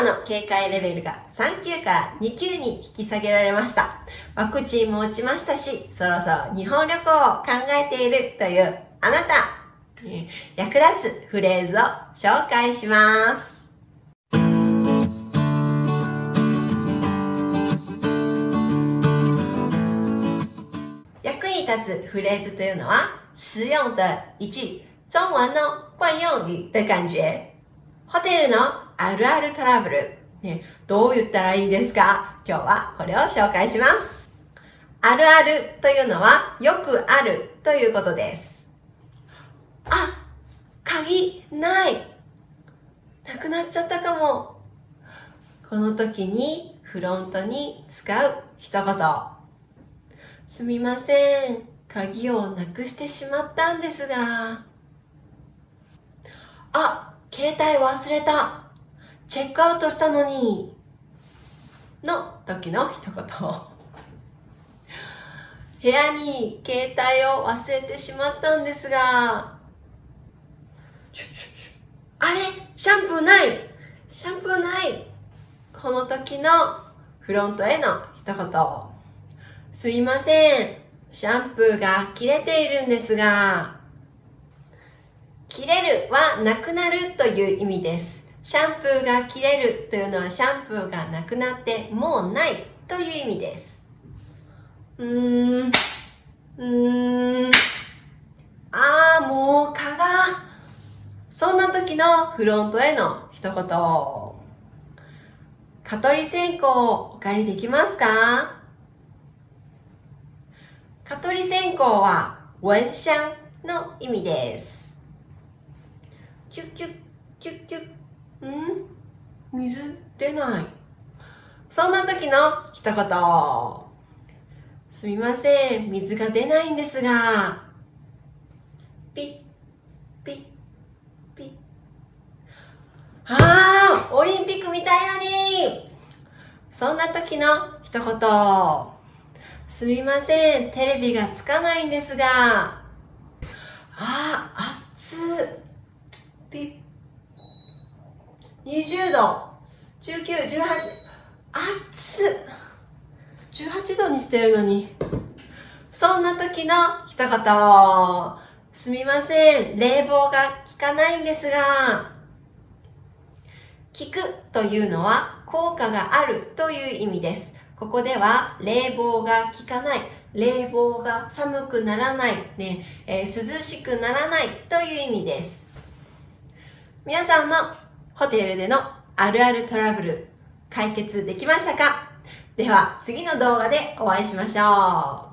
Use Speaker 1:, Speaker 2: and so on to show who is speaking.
Speaker 1: ラの警戒レベルが3級から2級に引き下げられました。ワクチンも落ちましたし、そろそろ日本旅行を考えているというあなた、役立つフレーズを紹介します。役に立つフレーズというのは、实用的一句、中文の惯用語的感觉。ホテルのあるあるトラブル。ね、どう言ったらいいですか？今日はこれを紹介します。あるあるというのは、よくあるということです。あ、鍵ない。なくなっちゃったかも。この時にフロントに使う一言。すみません。鍵をなくしてしまったんですが。あ、携帯忘れた。チェックアウトしたのに。の時の一言。部屋に携帯を忘れてしまったんですが。あれ？シャンプーない？シャンプーない？この時のフロントへの一言。すみません。シャンプーが切れているんですが、切れるはなくなるという意味です。シャンプーが切れるというのはシャンプーがなくなってもうないという意味です。うーん、うーん、あーもう蚊が、そんな時のフロントへの一言。蚊取り線香をお借りできますか？蚊取り線香は蚊香の意味です。キュッキュッ、キュッキュッ。ん？水？出ない。そんな時の一言。すみません、水が出ないんですが。ピッ、ピッ、ピッ。ああ、オリンピック見たいのにそんな時の一言。すみません、テレビがつかないんですが。ああ、熱っ。ピッ。20度。19、18。熱っ。18度にしてるのに。そんな時の一言。すみません、冷房が効かないんですが。効くというのは効果があるという意味です。ここでは冷房が効かない、冷房が寒くならない、ねえー涼しくならないという意味です。皆さんのホテルでのあるあるトラブル解決できましたか？では次の動画でお会いしましょう。